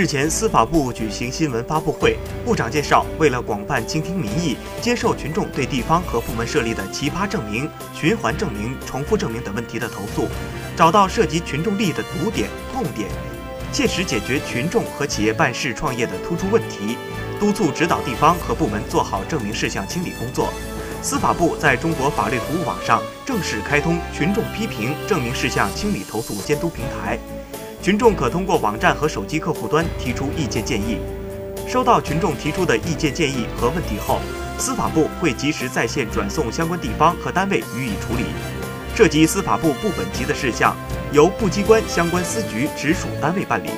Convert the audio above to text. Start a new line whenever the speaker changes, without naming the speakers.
日前，司法部举行新闻发布会，部长介绍，为了广泛倾听民意，接受群众对地方和部门设立的奇葩证明、循环证明、重复证明等问题的投诉，找到涉及群众利益的堵点、痛点，切实解决群众和企业办事创业的突出问题，督促指导地方和部门做好证明事项清理工作。司法部在中国法律服务网上正式开通群众批评证明事项清理投诉监督平台。群众可通过网站和手机客户端提出意见建议，收到群众提出的意见建议和问题后，司法部会及时在线转送相关地方和单位予以处理。涉及司法部部本级的事项，由部机关相关司局直属单位办理。